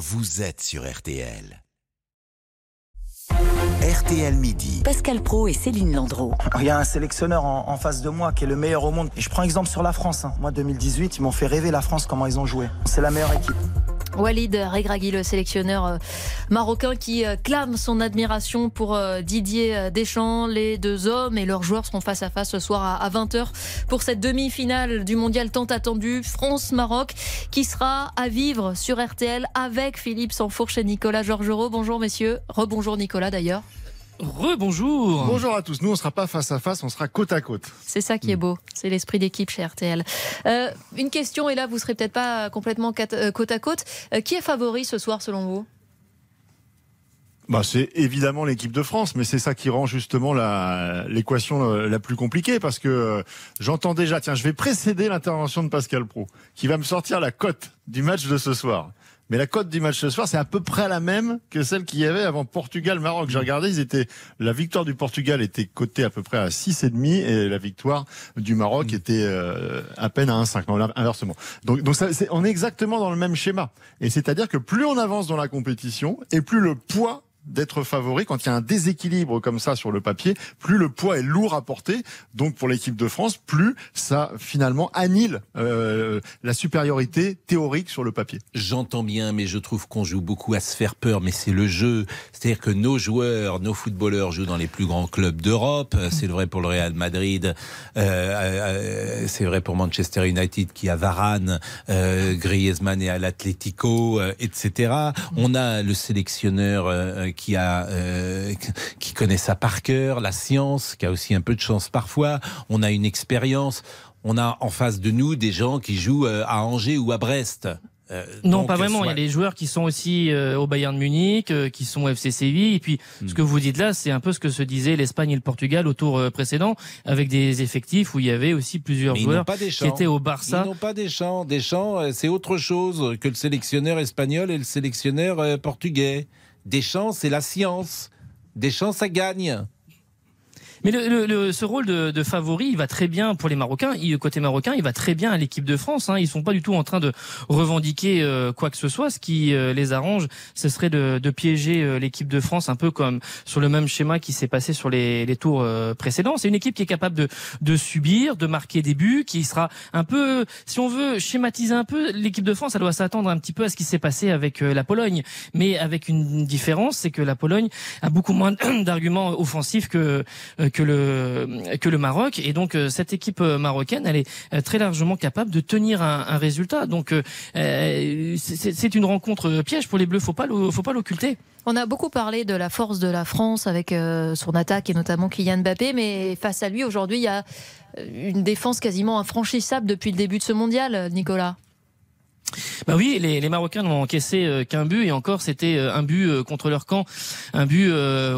vous êtes sur RTL. RTL Midi. Pascal Pro et Céline Landreau. Il y a un sélectionneur en, en face de moi qui est le meilleur au monde. Et je prends exemple sur la France. hein. Moi, 2018, ils m'ont fait rêver la France, comment ils ont joué. C'est la meilleure équipe. Walid Regragui, le sélectionneur euh, marocain qui euh, clame son admiration pour euh, Didier Deschamps. Les deux hommes et leurs joueurs seront face à face ce soir à, à 20h pour cette demi-finale du mondial tant attendue France-Maroc qui sera à vivre sur RTL avec Philippe Sansfourche et Nicolas Georgerot. Bonjour messieurs. Rebonjour Nicolas d'ailleurs. Rebonjour. Bonjour à tous. Nous, on sera pas face à face, on sera côte à côte. C'est ça qui est beau, c'est l'esprit d'équipe chez RTL. Euh, une question, et là vous serez peut-être pas complètement euh, côte à côte. Euh, qui est favori ce soir selon vous? Bah, c'est évidemment l'équipe de France, mais c'est ça qui rend justement la- l'équation la plus compliquée parce que euh, j'entends déjà, tiens, je vais précéder l'intervention de Pascal Pro, qui va me sortir la cote du match de ce soir. Mais la cote du match ce soir, c'est à peu près la même que celle qu'il y avait avant Portugal-Maroc. J'ai regardé, ils étaient, la victoire du Portugal était cotée à peu près à 6,5 et la victoire du Maroc était euh, à peine à 1,5. Non, là, inversement. Donc, donc ça, c'est- on est exactement dans le même schéma. Et c'est-à-dire que plus on avance dans la compétition et plus le poids d'être favori quand il y a un déséquilibre comme ça sur le papier, plus le poids est lourd à porter. Donc pour l'équipe de France, plus ça finalement annule euh, la supériorité théorique sur le papier. J'entends bien, mais je trouve qu'on joue beaucoup à se faire peur, mais c'est le jeu. C'est-à-dire que nos joueurs, nos footballeurs jouent dans les plus grands clubs d'Europe. C'est vrai pour le Real Madrid, euh, euh, c'est vrai pour Manchester United qui a Varane, euh, Griezmann et à l'Atlético, euh, etc. On a le sélectionneur euh, qui a, euh, qui connaît ça par cœur, la science, qui a aussi un peu de chance parfois. On a une expérience. On a en face de nous des gens qui jouent euh, à Angers ou à Brest. Euh, Non, pas vraiment. Il y a des joueurs qui sont aussi euh, au Bayern de Munich, euh, qui sont au FC Séville. Et puis, Hmm. ce que vous dites là, c'est un peu ce que se disaient l'Espagne et le Portugal au tour précédent, avec des effectifs où il y avait aussi plusieurs Mais ils joueurs pas des qui étaient au Ils Barça. n'ont pas des champs. Des champs, c'est autre chose que le sélectionneur espagnol et le sélectionneur portugais. Des champs, c'est la science. Des champs, ça gagne. Mais le, le- le- ce rôle de, de favori, il va très bien pour les Marocains. Il, côté marocain, il va très bien à l'équipe de France. Hein. Ils sont pas du tout en train de revendiquer euh, quoi que ce soit. Ce qui euh, les arrange, ce serait de, de piéger euh, l'équipe de France un peu comme sur le même schéma qui s'est passé sur les, les tours euh, précédents. C'est une équipe qui est capable de, de subir, de marquer des buts, qui sera un peu, si on veut schématiser un peu, l'équipe de France, elle doit s'attendre un petit peu à ce qui s'est passé avec euh, la Pologne, mais avec une différence, c'est que la Pologne a beaucoup moins d'arguments offensifs que euh, que le Maroc. Et donc euh, cette équipe euh, marocaine elle est euh, très largement capable de tenir un, résultat. Donc c'est une rencontre piège pour les Bleus. Faut pas faut pas l'occulter. On a beaucoup parlé de la force de la France avec son attaque et notamment Kylian Mbappé, mais face à lui aujourd'hui, il y a une défense quasiment infranchissable depuis le début de ce mondial, Nicolas. Bah oui, les, les Marocains n'ont encaissé euh, qu'un but et encore c'était euh, un but euh, contre leur camp, un but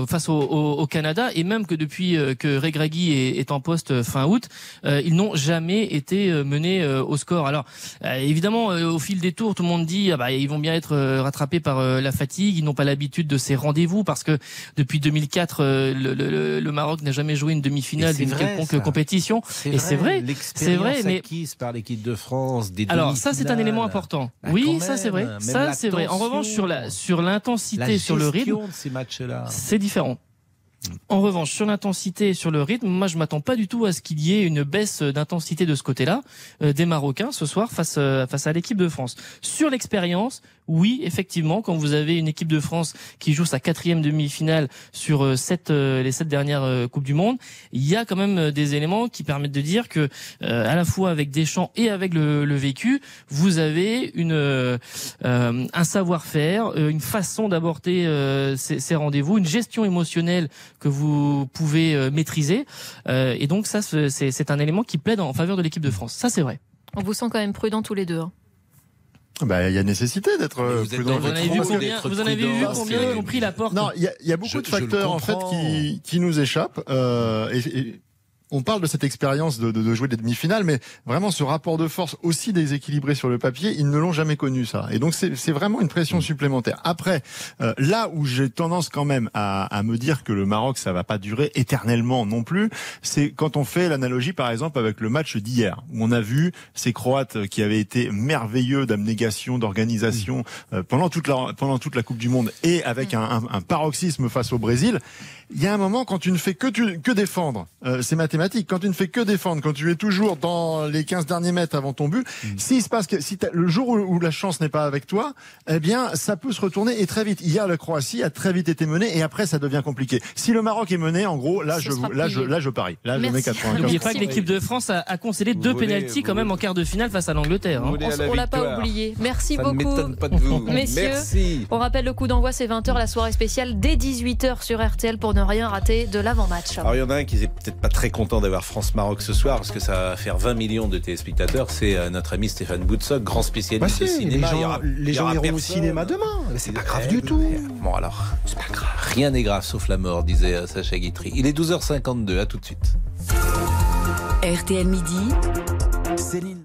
face au, au- au Canada et même que depuis que Regragui est, est en poste fin août, ils n'ont jamais été menés au score. Alors évidemment, au fil des tours, tout le monde dit ah bah ils vont bien être rattrapés par la fatigue, ils n'ont pas l'habitude de ces rendez-vous parce que depuis 2004, euh, le, le- le Maroc n'a jamais joué une demi-finale d'une quelconque ça. compétition. Et c'est vrai, c'est vrai, mais acquise par l'équipe de France. Des alors ça c'est un élément important. Oui, ça c'est vrai. même, Ça c'est vrai. En revanche sur la sur l'intensité, sur le rythme, gestion de ces matchs-là. c'est différent. En revanche, sur l'intensité et sur le rythme, moi je m'attends pas du tout à ce qu'il y ait une baisse d'intensité de ce côté-là euh, des Marocains ce soir face euh, face à l'équipe de France. Sur l'expérience, oui, effectivement, quand vous avez une équipe de France qui joue sa quatrième demi-finale sur euh, sept, euh, les sept dernières euh, coupes du monde, il y a quand même euh, des éléments qui permettent de dire que euh, à la fois avec Deschamps et avec le, le vécu, vous avez une euh, euh, un savoir-faire, euh, une façon d'aborder euh, ces, ces rendez-vous, une gestion émotionnelle que vous pouvez euh, maîtriser. Euh, et donc ça, c'est c'est un élément qui plaide en faveur de l'équipe de France. Ça, c'est vrai. On vous sent quand même prudent tous les deux. hein. Bah, il y a nécessité d'être euh, prudent. dans Vous en votre avez vu rôle combien, d'être vous en avez vu combien ont pris la porte Non, il y a, il y a beaucoup Je- de facteurs en fait qui, qui nous échappent. euh, et, et on parle de cette expérience de, de, de, jouer des demi-finales, mais vraiment ce rapport de force aussi déséquilibré sur le papier, ils ne l'ont jamais connu ça. Et donc c'est vraiment une pression mm. supplémentaire. Après, euh, là où j'ai tendance quand même à, à, me dire que le Maroc ça va pas durer éternellement non plus, c'est quand on fait l'analogie par exemple avec le match d'hier où on a vu ces Croates qui avaient été merveilleux d'abnégation, d'organisation mm. euh, pendant toute la pendant toute la Coupe du Monde et avec mm. un, un, un paroxysme face au Brésil il y a un moment quand tu ne fais que, tu, que défendre, euh, c'est mathématique, quand tu ne fais que défendre, quand tu es toujours dans les 15 derniers mètres avant ton but, mmh. s'il se passe que si le jour où, la chance n'est pas avec toi, eh bien ça peut se retourner et très vite. Hier la Croatie a très vite été menée et après ça devient compliqué. Si le Maroc est mené, en gros, là je là je là je parie. Là je mets 80. N'oubliez pas que l'équipe de France a, a concédé deux pénalties quand même en quart de finale face à l'Angleterre. Hein. On, l'a pas oublié. Merci ça beaucoup. Pas de vous. Messieurs, Merci. on rappelle le coup d'envoi c'est 20h la soirée spéciale dès 18h sur RTL pour ne rien rater de l'avant-match. Alors il y en a un qui n'est peut-être pas très content d'avoir France-Maroc ce soir parce que ça va faire 20 millions de téléspectateurs. C'est euh, notre ami Stéphane Boutsock, grand spécialiste bah de cinéma. Les gens, il y aura, les gens iront au cinéma demain. C'est pas grave eh, du tout. Bon alors, c'est pas grave. Rien n'est grave sauf la mort, disait euh, Sacha Guitry. Il est 12h52. À tout de suite. RTL midi. Céline.